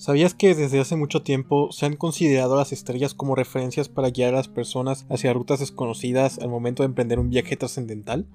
¿Sabías que desde hace mucho tiempo se han considerado las estrellas como referencias para guiar a las personas hacia rutas desconocidas al momento de emprender un viaje trascendental?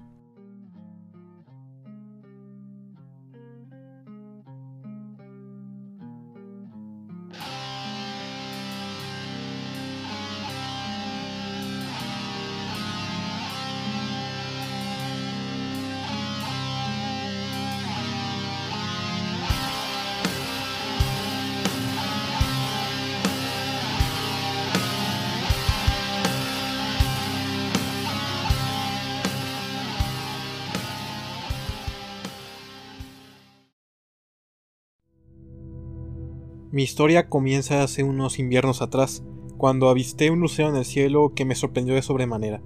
Mi historia comienza hace unos inviernos atrás, cuando avisté un lucero en el cielo que me sorprendió de sobremanera.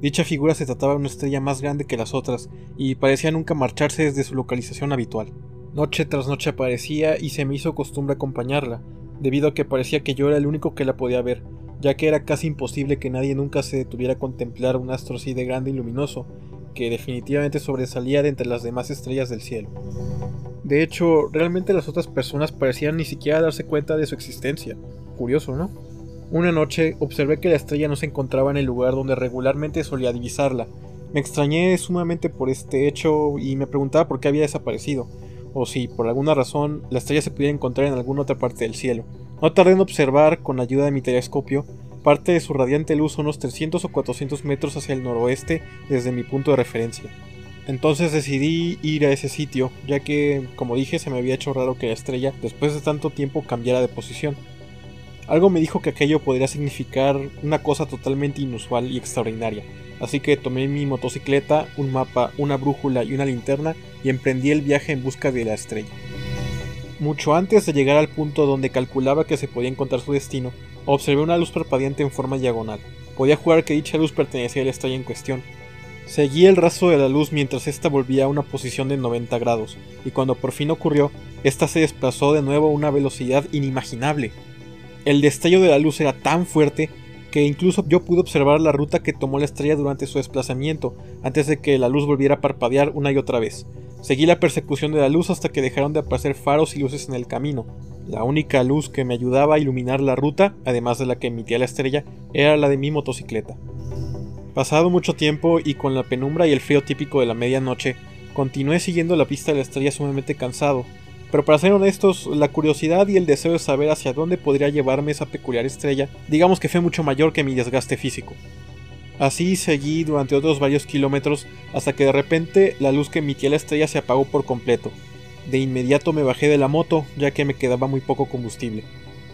Dicha figura se trataba de una estrella más grande que las otras, y parecía nunca marcharse desde su localización habitual. Noche tras noche aparecía y se me hizo costumbre acompañarla, debido a que parecía que yo era el único que la podía ver, ya que era casi imposible que nadie nunca se detuviera a contemplar un astro así de grande y luminoso, que definitivamente sobresalía de entre las demás estrellas del cielo. De hecho, realmente las otras personas parecían ni siquiera darse cuenta de su existencia. Curioso, ¿no? Una noche observé que la estrella no se encontraba en el lugar donde regularmente solía divisarla. Me extrañé sumamente por este hecho y me preguntaba por qué había desaparecido, o si por alguna razón la estrella se pudiera encontrar en alguna otra parte del cielo. No tardé en observar, con ayuda de mi telescopio, parte de su radiante luz unos 300 o 400 metros hacia el noroeste desde mi punto de referencia. Entonces decidí ir a ese sitio, ya que, como dije, se me había hecho raro que la estrella, después de tanto tiempo, cambiara de posición. Algo me dijo que aquello podría significar una cosa totalmente inusual y extraordinaria, así que tomé mi motocicleta, un mapa, una brújula y una linterna y emprendí el viaje en busca de la estrella. Mucho antes de llegar al punto donde calculaba que se podía encontrar su destino, observé una luz parpadeante en forma diagonal. Podía jugar que dicha luz pertenecía a la estrella en cuestión, Seguí el rastro de la luz mientras ésta volvía a una posición de 90 grados, y cuando por fin ocurrió, ésta se desplazó de nuevo a una velocidad inimaginable. El destello de la luz era tan fuerte que incluso yo pude observar la ruta que tomó la estrella durante su desplazamiento, antes de que la luz volviera a parpadear una y otra vez. Seguí la persecución de la luz hasta que dejaron de aparecer faros y luces en el camino. La única luz que me ayudaba a iluminar la ruta, además de la que emitía la estrella, era la de mi motocicleta. Pasado mucho tiempo y con la penumbra y el frío típico de la medianoche, continué siguiendo la pista de la estrella sumamente cansado, pero para ser honestos, la curiosidad y el deseo de saber hacia dónde podría llevarme esa peculiar estrella, digamos que fue mucho mayor que mi desgaste físico. Así seguí durante otros varios kilómetros hasta que de repente la luz que emitía la estrella se apagó por completo. De inmediato me bajé de la moto ya que me quedaba muy poco combustible.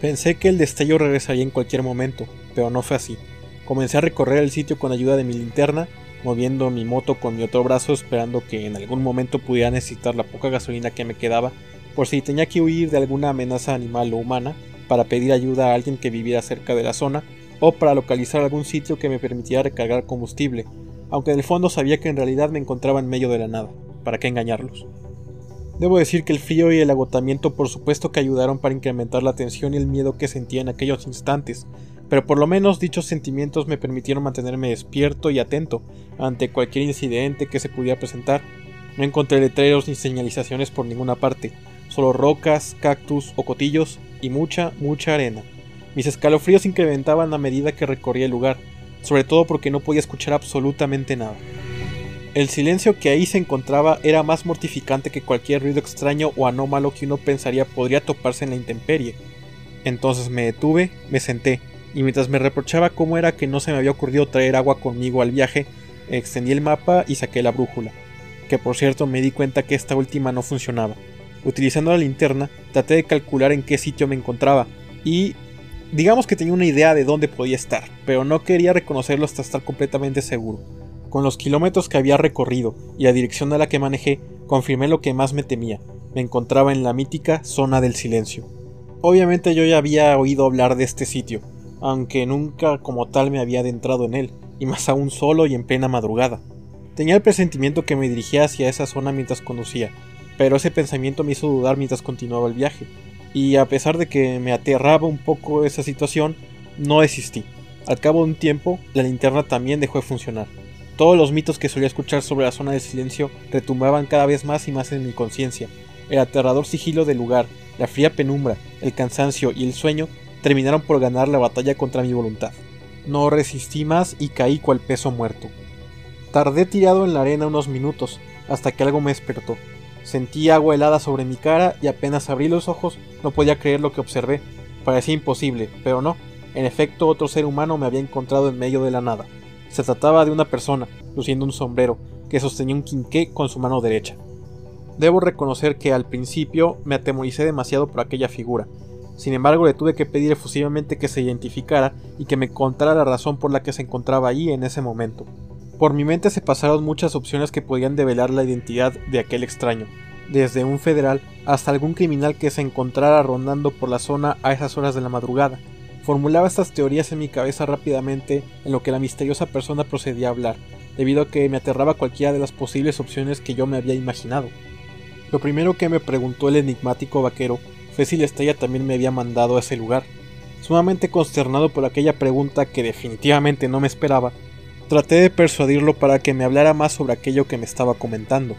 Pensé que el destello regresaría en cualquier momento, pero no fue así. Comencé a recorrer el sitio con ayuda de mi linterna, moviendo mi moto con mi otro brazo esperando que en algún momento pudiera necesitar la poca gasolina que me quedaba por si tenía que huir de alguna amenaza animal o humana, para pedir ayuda a alguien que viviera cerca de la zona o para localizar algún sitio que me permitiera recargar combustible, aunque en el fondo sabía que en realidad me encontraba en medio de la nada, para qué engañarlos. Debo decir que el frío y el agotamiento por supuesto que ayudaron para incrementar la tensión y el miedo que sentía en aquellos instantes, pero por lo menos dichos sentimientos me permitieron mantenerme despierto y atento ante cualquier incidente que se pudiera presentar. No encontré letreros ni señalizaciones por ninguna parte, solo rocas, cactus o cotillos y mucha, mucha arena. Mis escalofríos incrementaban a medida que recorría el lugar, sobre todo porque no podía escuchar absolutamente nada. El silencio que ahí se encontraba era más mortificante que cualquier ruido extraño o anómalo que uno pensaría podría toparse en la intemperie. Entonces me detuve, me senté, y mientras me reprochaba cómo era que no se me había ocurrido traer agua conmigo al viaje, extendí el mapa y saqué la brújula, que por cierto me di cuenta que esta última no funcionaba. Utilizando la linterna, traté de calcular en qué sitio me encontraba y digamos que tenía una idea de dónde podía estar, pero no quería reconocerlo hasta estar completamente seguro. Con los kilómetros que había recorrido y la dirección a la que manejé, confirmé lo que más me temía. Me encontraba en la mítica zona del silencio. Obviamente yo ya había oído hablar de este sitio, aunque nunca como tal me había adentrado en él, y más aún solo y en plena madrugada. Tenía el presentimiento que me dirigía hacia esa zona mientras conducía, pero ese pensamiento me hizo dudar mientras continuaba el viaje, y a pesar de que me aterraba un poco esa situación, no desistí. Al cabo de un tiempo, la linterna también dejó de funcionar. Todos los mitos que solía escuchar sobre la zona del silencio retumbaban cada vez más y más en mi conciencia. El aterrador sigilo del lugar, la fría penumbra, el cansancio y el sueño terminaron por ganar la batalla contra mi voluntad. No resistí más y caí cual peso muerto. Tardé tirado en la arena unos minutos, hasta que algo me despertó. Sentí agua helada sobre mi cara y apenas abrí los ojos no podía creer lo que observé. Parecía imposible, pero no. En efecto, otro ser humano me había encontrado en medio de la nada. Se trataba de una persona, luciendo un sombrero, que sostenía un quinqué con su mano derecha. Debo reconocer que al principio me atemoricé demasiado por aquella figura. Sin embargo, le tuve que pedir efusivamente que se identificara y que me contara la razón por la que se encontraba ahí en ese momento. Por mi mente se pasaron muchas opciones que podían develar la identidad de aquel extraño, desde un federal hasta algún criminal que se encontrara rondando por la zona a esas horas de la madrugada. Formulaba estas teorías en mi cabeza rápidamente en lo que la misteriosa persona procedía a hablar, debido a que me aterraba cualquiera de las posibles opciones que yo me había imaginado. Lo primero que me preguntó el enigmático vaquero fue si la estrella también me había mandado a ese lugar. Sumamente consternado por aquella pregunta que definitivamente no me esperaba, traté de persuadirlo para que me hablara más sobre aquello que me estaba comentando.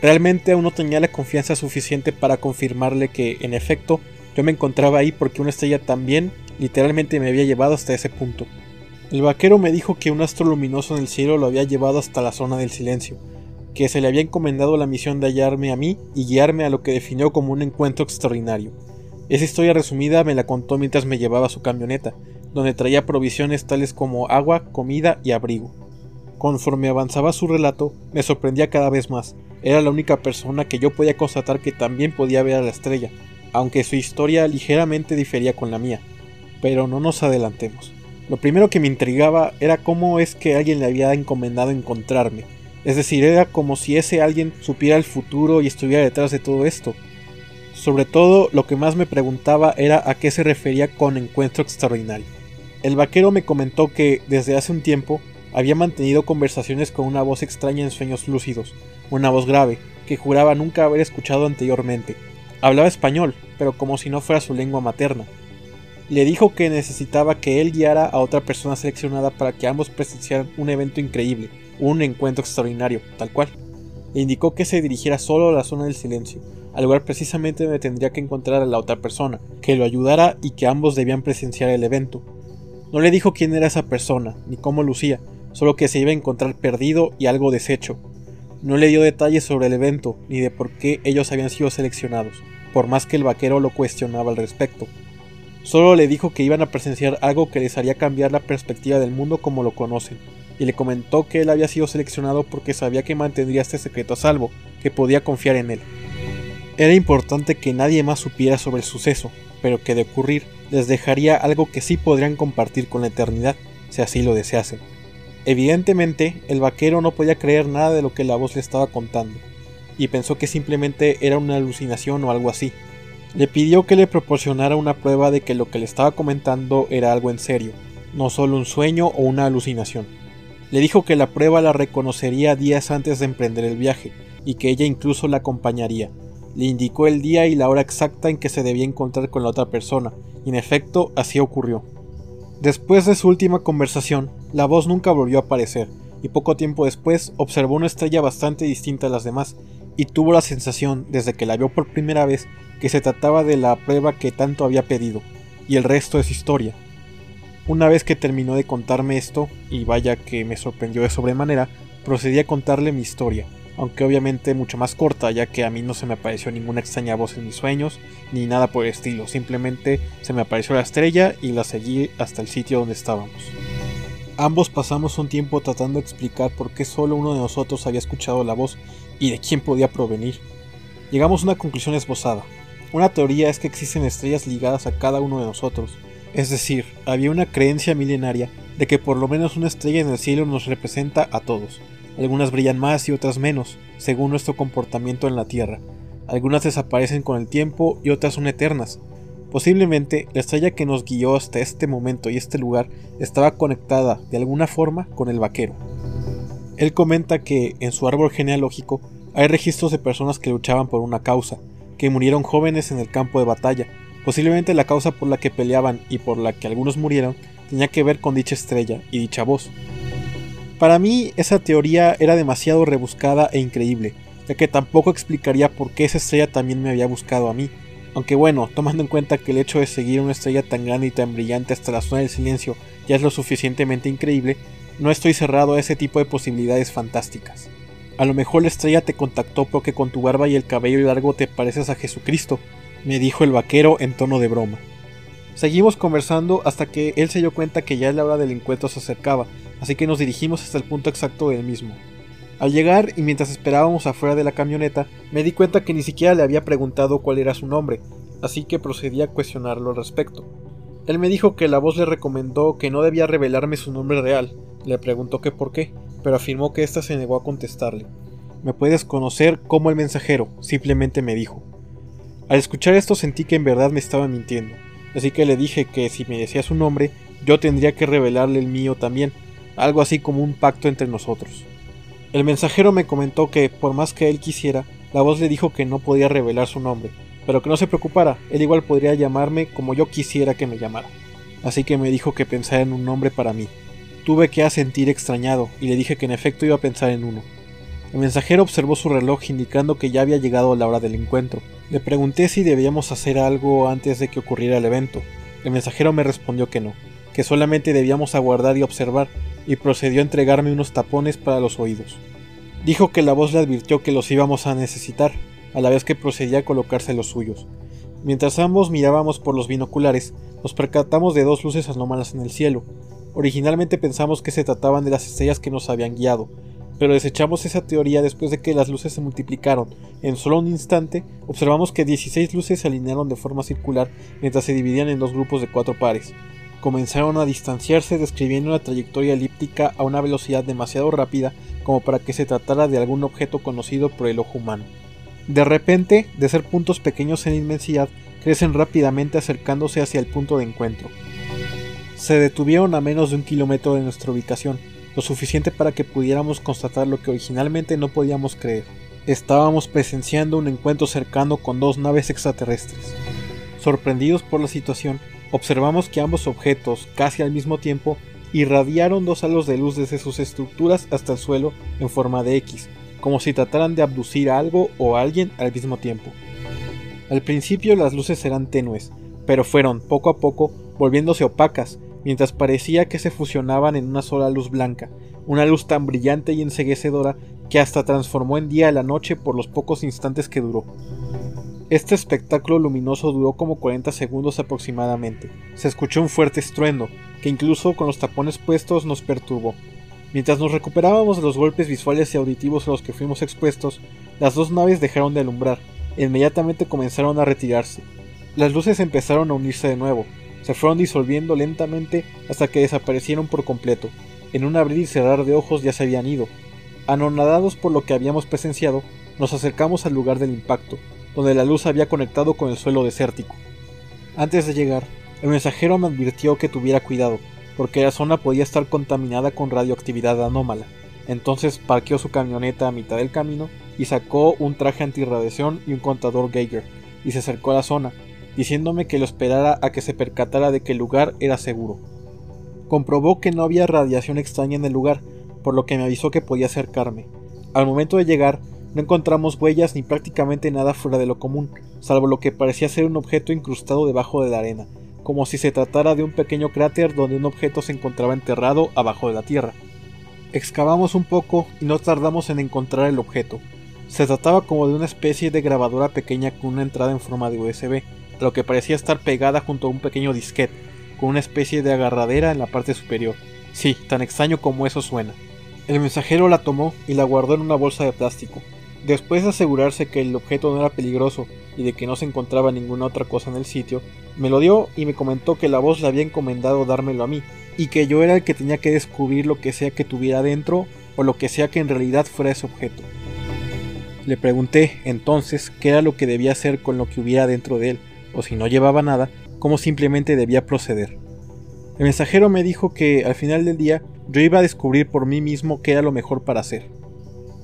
Realmente aún no tenía la confianza suficiente para confirmarle que, en efecto, yo me encontraba ahí porque una estrella también literalmente me había llevado hasta ese punto. El vaquero me dijo que un astro luminoso en el cielo lo había llevado hasta la zona del silencio, que se le había encomendado la misión de hallarme a mí y guiarme a lo que definió como un encuentro extraordinario. Esa historia resumida me la contó mientras me llevaba su camioneta, donde traía provisiones tales como agua, comida y abrigo. Conforme avanzaba su relato, me sorprendía cada vez más. Era la única persona que yo podía constatar que también podía ver a la estrella, aunque su historia ligeramente difería con la mía. Pero no nos adelantemos. Lo primero que me intrigaba era cómo es que alguien le había encomendado encontrarme, es decir, era como si ese alguien supiera el futuro y estuviera detrás de todo esto. Sobre todo, lo que más me preguntaba era a qué se refería con encuentro extraordinario. El vaquero me comentó que, desde hace un tiempo, había mantenido conversaciones con una voz extraña en sueños lúcidos, una voz grave, que juraba nunca haber escuchado anteriormente. Hablaba español, pero como si no fuera su lengua materna. Le dijo que necesitaba que él guiara a otra persona seleccionada para que ambos presenciaran un evento increíble, un encuentro extraordinario, tal cual. Le indicó que se dirigiera solo a la zona del silencio, al lugar precisamente donde tendría que encontrar a la otra persona, que lo ayudara y que ambos debían presenciar el evento. No le dijo quién era esa persona, ni cómo lucía, solo que se iba a encontrar perdido y algo deshecho. No le dio detalles sobre el evento, ni de por qué ellos habían sido seleccionados, por más que el vaquero lo cuestionaba al respecto. Solo le dijo que iban a presenciar algo que les haría cambiar la perspectiva del mundo como lo conocen, y le comentó que él había sido seleccionado porque sabía que mantendría este secreto a salvo, que podía confiar en él. Era importante que nadie más supiera sobre el suceso, pero que de ocurrir les dejaría algo que sí podrían compartir con la eternidad, si así lo deseasen. Evidentemente, el vaquero no podía creer nada de lo que la voz le estaba contando, y pensó que simplemente era una alucinación o algo así. Le pidió que le proporcionara una prueba de que lo que le estaba comentando era algo en serio, no solo un sueño o una alucinación. Le dijo que la prueba la reconocería días antes de emprender el viaje y que ella incluso la acompañaría. Le indicó el día y la hora exacta en que se debía encontrar con la otra persona, y en efecto así ocurrió. Después de su última conversación, la voz nunca volvió a aparecer, y poco tiempo después observó una estrella bastante distinta a las demás, y tuvo la sensación, desde que la vio por primera vez, que se trataba de la prueba que tanto había pedido, y el resto es historia. Una vez que terminó de contarme esto, y vaya que me sorprendió de sobremanera, procedí a contarle mi historia, aunque obviamente mucho más corta, ya que a mí no se me apareció ninguna extraña voz en mis sueños, ni nada por el estilo, simplemente se me apareció la estrella y la seguí hasta el sitio donde estábamos. Ambos pasamos un tiempo tratando de explicar por qué solo uno de nosotros había escuchado la voz y de quién podía provenir. Llegamos a una conclusión esbozada. Una teoría es que existen estrellas ligadas a cada uno de nosotros, es decir, había una creencia milenaria de que por lo menos una estrella en el cielo nos representa a todos. Algunas brillan más y otras menos, según nuestro comportamiento en la Tierra. Algunas desaparecen con el tiempo y otras son eternas. Posiblemente la estrella que nos guió hasta este momento y este lugar estaba conectada de alguna forma con el vaquero. Él comenta que en su árbol genealógico hay registros de personas que luchaban por una causa, que murieron jóvenes en el campo de batalla, Posiblemente la causa por la que peleaban y por la que algunos murieron tenía que ver con dicha estrella y dicha voz. Para mí esa teoría era demasiado rebuscada e increíble, ya que tampoco explicaría por qué esa estrella también me había buscado a mí. Aunque bueno, tomando en cuenta que el hecho de seguir una estrella tan grande y tan brillante hasta la zona del silencio ya es lo suficientemente increíble, no estoy cerrado a ese tipo de posibilidades fantásticas. A lo mejor la estrella te contactó porque con tu barba y el cabello largo te pareces a Jesucristo, me dijo el vaquero en tono de broma. Seguimos conversando hasta que él se dio cuenta que ya la hora del encuentro se acercaba, así que nos dirigimos hasta el punto exacto del mismo. Al llegar y mientras esperábamos afuera de la camioneta, me di cuenta que ni siquiera le había preguntado cuál era su nombre, así que procedí a cuestionarlo al respecto. Él me dijo que la voz le recomendó que no debía revelarme su nombre real, le preguntó que por qué, pero afirmó que ésta se negó a contestarle. Me puedes conocer como el mensajero, simplemente me dijo. Al escuchar esto sentí que en verdad me estaba mintiendo, así que le dije que si me decía su nombre, yo tendría que revelarle el mío también, algo así como un pacto entre nosotros. El mensajero me comentó que, por más que él quisiera, la voz le dijo que no podía revelar su nombre, pero que no se preocupara, él igual podría llamarme como yo quisiera que me llamara. Así que me dijo que pensara en un nombre para mí. Tuve que asentir extrañado y le dije que en efecto iba a pensar en uno. El mensajero observó su reloj indicando que ya había llegado la hora del encuentro. Le pregunté si debíamos hacer algo antes de que ocurriera el evento. El mensajero me respondió que no, que solamente debíamos aguardar y observar, y procedió a entregarme unos tapones para los oídos. Dijo que la voz le advirtió que los íbamos a necesitar, a la vez que procedía a colocarse los suyos. Mientras ambos mirábamos por los binoculares, nos percatamos de dos luces anómalas en el cielo. Originalmente pensamos que se trataban de las estrellas que nos habían guiado, pero desechamos esa teoría después de que las luces se multiplicaron. En solo un instante, observamos que 16 luces se alinearon de forma circular mientras se dividían en dos grupos de cuatro pares comenzaron a distanciarse describiendo una trayectoria elíptica a una velocidad demasiado rápida como para que se tratara de algún objeto conocido por el ojo humano. De repente, de ser puntos pequeños en inmensidad, crecen rápidamente acercándose hacia el punto de encuentro. Se detuvieron a menos de un kilómetro de nuestra ubicación, lo suficiente para que pudiéramos constatar lo que originalmente no podíamos creer. Estábamos presenciando un encuentro cercano con dos naves extraterrestres. Sorprendidos por la situación, observamos que ambos objetos, casi al mismo tiempo, irradiaron dos halos de luz desde sus estructuras hasta el suelo en forma de X, como si trataran de abducir a algo o a alguien al mismo tiempo. Al principio las luces eran tenues, pero fueron, poco a poco, volviéndose opacas, mientras parecía que se fusionaban en una sola luz blanca, una luz tan brillante y enseguecedora que hasta transformó en día la noche por los pocos instantes que duró. Este espectáculo luminoso duró como 40 segundos aproximadamente. Se escuchó un fuerte estruendo, que incluso con los tapones puestos nos perturbó. Mientras nos recuperábamos de los golpes visuales y auditivos a los que fuimos expuestos, las dos naves dejaron de alumbrar e inmediatamente comenzaron a retirarse. Las luces empezaron a unirse de nuevo, se fueron disolviendo lentamente hasta que desaparecieron por completo. En un abrir y cerrar de ojos ya se habían ido. Anonadados por lo que habíamos presenciado, nos acercamos al lugar del impacto, donde la luz había conectado con el suelo desértico. Antes de llegar, el mensajero me advirtió que tuviera cuidado, porque la zona podía estar contaminada con radioactividad anómala. Entonces parqueó su camioneta a mitad del camino y sacó un traje antirradiación y un contador Geiger, y se acercó a la zona, diciéndome que lo esperara a que se percatara de que el lugar era seguro. Comprobó que no había radiación extraña en el lugar, por lo que me avisó que podía acercarme. Al momento de llegar, no encontramos huellas ni prácticamente nada fuera de lo común, salvo lo que parecía ser un objeto incrustado debajo de la arena, como si se tratara de un pequeño cráter donde un objeto se encontraba enterrado abajo de la tierra. Excavamos un poco y no tardamos en encontrar el objeto. Se trataba como de una especie de grabadora pequeña con una entrada en forma de USB, lo que parecía estar pegada junto a un pequeño disquete, con una especie de agarradera en la parte superior. Sí, tan extraño como eso suena. El mensajero la tomó y la guardó en una bolsa de plástico. Después de asegurarse que el objeto no era peligroso y de que no se encontraba ninguna otra cosa en el sitio, me lo dio y me comentó que la voz le había encomendado dármelo a mí, y que yo era el que tenía que descubrir lo que sea que tuviera dentro o lo que sea que en realidad fuera ese objeto. Le pregunté entonces qué era lo que debía hacer con lo que hubiera dentro de él, o si no llevaba nada, cómo simplemente debía proceder. El mensajero me dijo que al final del día yo iba a descubrir por mí mismo qué era lo mejor para hacer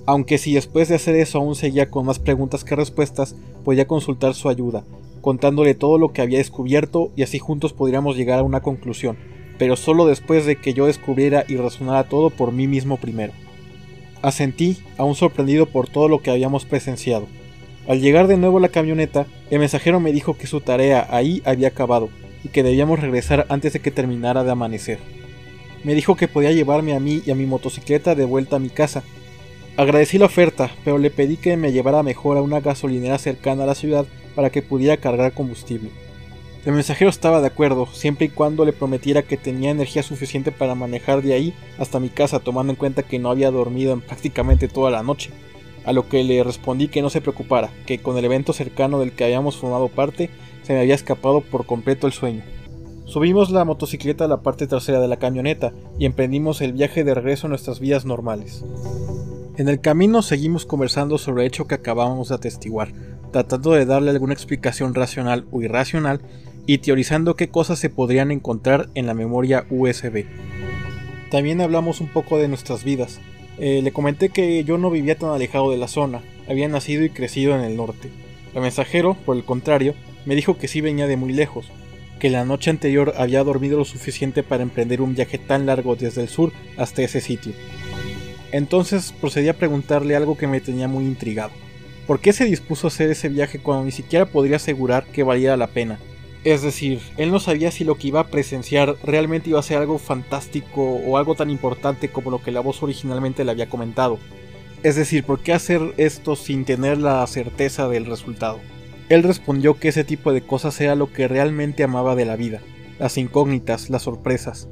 aunque si después de hacer eso aún seguía con más preguntas que respuestas, podía consultar su ayuda, contándole todo lo que había descubierto y así juntos podríamos llegar a una conclusión, pero solo después de que yo descubriera y razonara todo por mí mismo primero. Asentí, aún sorprendido por todo lo que habíamos presenciado. Al llegar de nuevo a la camioneta, el mensajero me dijo que su tarea ahí había acabado y que debíamos regresar antes de que terminara de amanecer. Me dijo que podía llevarme a mí y a mi motocicleta de vuelta a mi casa. Agradecí la oferta, pero le pedí que me llevara mejor a una gasolinera cercana a la ciudad para que pudiera cargar combustible. El mensajero estaba de acuerdo, siempre y cuando le prometiera que tenía energía suficiente para manejar de ahí hasta mi casa, tomando en cuenta que no había dormido en prácticamente toda la noche a lo que le respondí que no se preocupara, que con el evento cercano del que habíamos formado parte se me había escapado por completo el sueño. Subimos la motocicleta a la parte trasera de la camioneta y emprendimos el viaje de regreso a nuestras vidas normales. En el camino seguimos conversando sobre el hecho que acabábamos de atestiguar, tratando de darle alguna explicación racional o irracional y teorizando qué cosas se podrían encontrar en la memoria USB. También hablamos un poco de nuestras vidas, eh, le comenté que yo no vivía tan alejado de la zona, había nacido y crecido en el norte. El mensajero, por el contrario, me dijo que sí venía de muy lejos, que la noche anterior había dormido lo suficiente para emprender un viaje tan largo desde el sur hasta ese sitio. Entonces procedí a preguntarle algo que me tenía muy intrigado. ¿Por qué se dispuso a hacer ese viaje cuando ni siquiera podría asegurar que valiera la pena? Es decir, él no sabía si lo que iba a presenciar realmente iba a ser algo fantástico o algo tan importante como lo que la voz originalmente le había comentado. Es decir, ¿por qué hacer esto sin tener la certeza del resultado? Él respondió que ese tipo de cosas era lo que realmente amaba de la vida, las incógnitas, las sorpresas.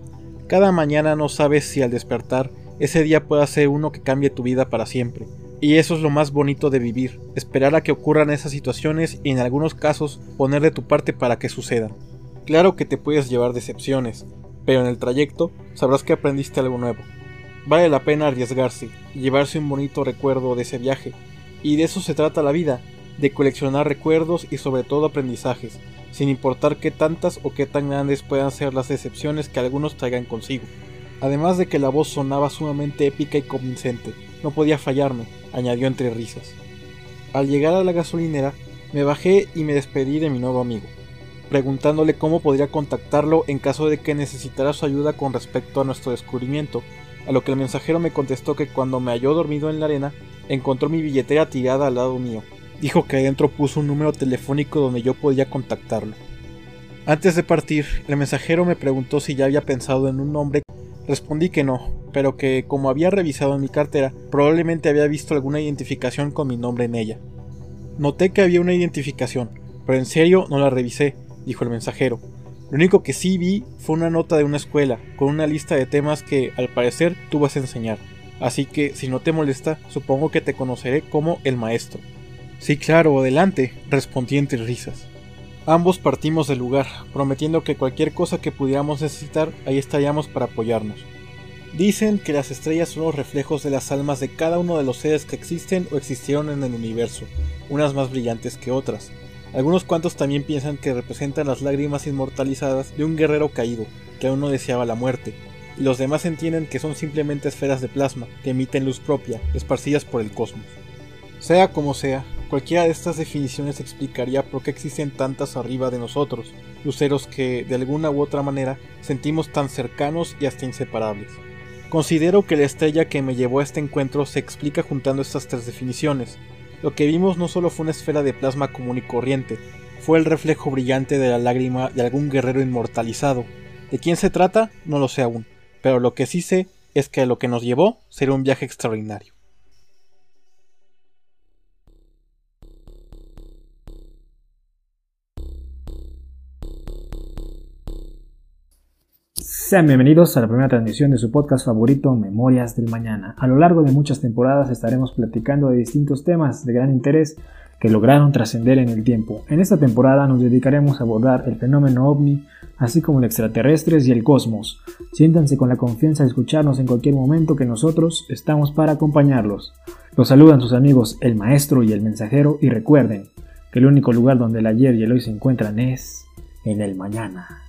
Cada mañana no sabes si al despertar ese día pueda ser uno que cambie tu vida para siempre, y eso es lo más bonito de vivir, esperar a que ocurran esas situaciones y en algunos casos poner de tu parte para que sucedan. Claro que te puedes llevar decepciones, pero en el trayecto sabrás que aprendiste algo nuevo. Vale la pena arriesgarse, llevarse un bonito recuerdo de ese viaje, y de eso se trata la vida, de coleccionar recuerdos y sobre todo aprendizajes, sin importar qué tantas o qué tan grandes puedan ser las decepciones que algunos traigan consigo. Además de que la voz sonaba sumamente épica y convincente, no podía fallarme, añadió entre risas. Al llegar a la gasolinera, me bajé y me despedí de mi nuevo amigo, preguntándole cómo podría contactarlo en caso de que necesitara su ayuda con respecto a nuestro descubrimiento, a lo que el mensajero me contestó que cuando me halló dormido en la arena, encontró mi billetera tirada al lado mío. Dijo que adentro puso un número telefónico donde yo podía contactarlo. Antes de partir, el mensajero me preguntó si ya había pensado en un nombre. Respondí que no, pero que como había revisado en mi cartera, probablemente había visto alguna identificación con mi nombre en ella. Noté que había una identificación, pero en serio no la revisé, dijo el mensajero. Lo único que sí vi fue una nota de una escuela, con una lista de temas que, al parecer, tú vas a enseñar. Así que, si no te molesta, supongo que te conoceré como el maestro. Sí, claro, adelante, respondí entre risas. Ambos partimos del lugar, prometiendo que cualquier cosa que pudiéramos necesitar, ahí estaríamos para apoyarnos. Dicen que las estrellas son los reflejos de las almas de cada uno de los seres que existen o existieron en el universo, unas más brillantes que otras. Algunos cuantos también piensan que representan las lágrimas inmortalizadas de un guerrero caído, que aún no deseaba la muerte, y los demás entienden que son simplemente esferas de plasma que emiten luz propia, esparcidas por el cosmos. Sea como sea, cualquiera de estas definiciones explicaría por qué existen tantas arriba de nosotros, luceros que, de alguna u otra manera, sentimos tan cercanos y hasta inseparables. Considero que la estrella que me llevó a este encuentro se explica juntando estas tres definiciones. Lo que vimos no solo fue una esfera de plasma común y corriente, fue el reflejo brillante de la lágrima de algún guerrero inmortalizado. ¿De quién se trata? No lo sé aún, pero lo que sí sé es que lo que nos llevó será un viaje extraordinario. Sean bienvenidos a la primera transmisión de su podcast favorito, Memorias del Mañana. A lo largo de muchas temporadas estaremos platicando de distintos temas de gran interés que lograron trascender en el tiempo. En esta temporada nos dedicaremos a abordar el fenómeno ovni, así como los extraterrestres y el cosmos. Siéntanse con la confianza de escucharnos en cualquier momento que nosotros estamos para acompañarlos. Los saludan sus amigos el maestro y el mensajero y recuerden que el único lugar donde el ayer y el hoy se encuentran es en el mañana.